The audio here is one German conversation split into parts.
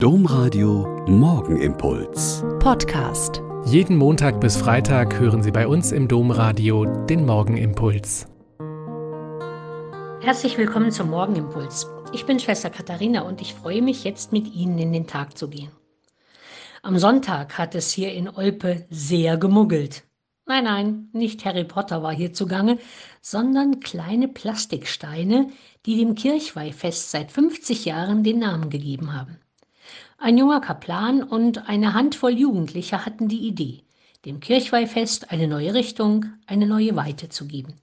Domradio Morgenimpuls. Podcast. Jeden Montag bis Freitag hören Sie bei uns im Domradio den Morgenimpuls. Herzlich willkommen zum Morgenimpuls. Ich bin Schwester Katharina und ich freue mich jetzt mit Ihnen in den Tag zu gehen. Am Sonntag hat es hier in Olpe sehr gemuggelt. Nein, nein, nicht Harry Potter war hier zugange, sondern kleine Plastiksteine, die dem Kirchweihfest seit 50 Jahren den Namen gegeben haben. Ein junger Kaplan und eine Handvoll Jugendlicher hatten die Idee, dem Kirchweihfest eine neue Richtung, eine neue Weite zu geben.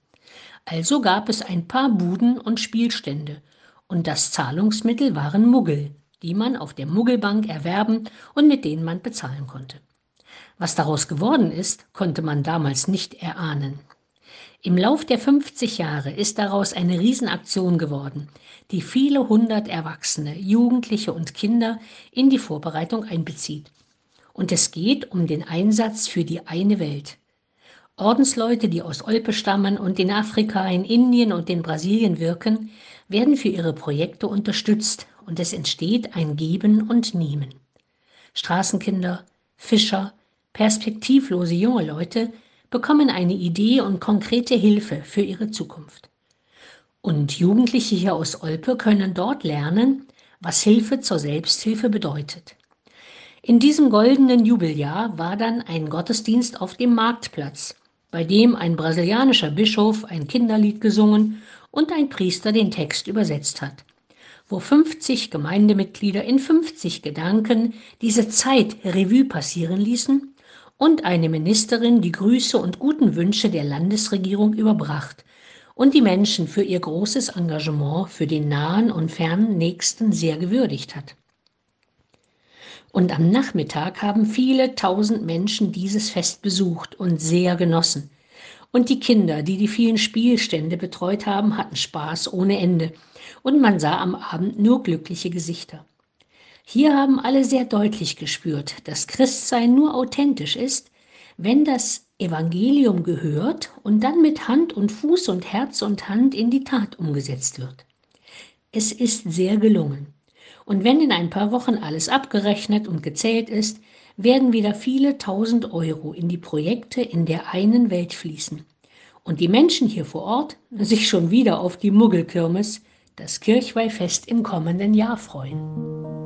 Also gab es ein paar Buden und Spielstände, und das Zahlungsmittel waren Muggel, die man auf der Muggelbank erwerben und mit denen man bezahlen konnte. Was daraus geworden ist, konnte man damals nicht erahnen. Im Lauf der 50 Jahre ist daraus eine Riesenaktion geworden, die viele hundert Erwachsene, Jugendliche und Kinder in die Vorbereitung einbezieht. Und es geht um den Einsatz für die eine Welt. Ordensleute, die aus Olpe stammen und in Afrika, in Indien und in Brasilien wirken, werden für ihre Projekte unterstützt und es entsteht ein Geben und Nehmen. Straßenkinder, Fischer, perspektivlose junge Leute bekommen eine Idee und konkrete Hilfe für ihre Zukunft. Und Jugendliche hier aus Olpe können dort lernen, was Hilfe zur Selbsthilfe bedeutet. In diesem goldenen Jubeljahr war dann ein Gottesdienst auf dem Marktplatz, bei dem ein brasilianischer Bischof ein Kinderlied gesungen und ein Priester den Text übersetzt hat, wo 50 Gemeindemitglieder in 50 Gedanken diese Zeit Revue passieren ließen und eine Ministerin die Grüße und guten Wünsche der Landesregierung überbracht und die Menschen für ihr großes Engagement für den nahen und fernen Nächsten sehr gewürdigt hat. Und am Nachmittag haben viele tausend Menschen dieses Fest besucht und sehr genossen. Und die Kinder, die die vielen Spielstände betreut haben, hatten Spaß ohne Ende. Und man sah am Abend nur glückliche Gesichter. Hier haben alle sehr deutlich gespürt, dass Christsein nur authentisch ist, wenn das Evangelium gehört und dann mit Hand und Fuß und Herz und Hand in die Tat umgesetzt wird. Es ist sehr gelungen. Und wenn in ein paar Wochen alles abgerechnet und gezählt ist, werden wieder viele tausend Euro in die Projekte in der einen Welt fließen. Und die Menschen hier vor Ort sich schon wieder auf die Muggelkirmes, das Kirchweihfest im kommenden Jahr freuen.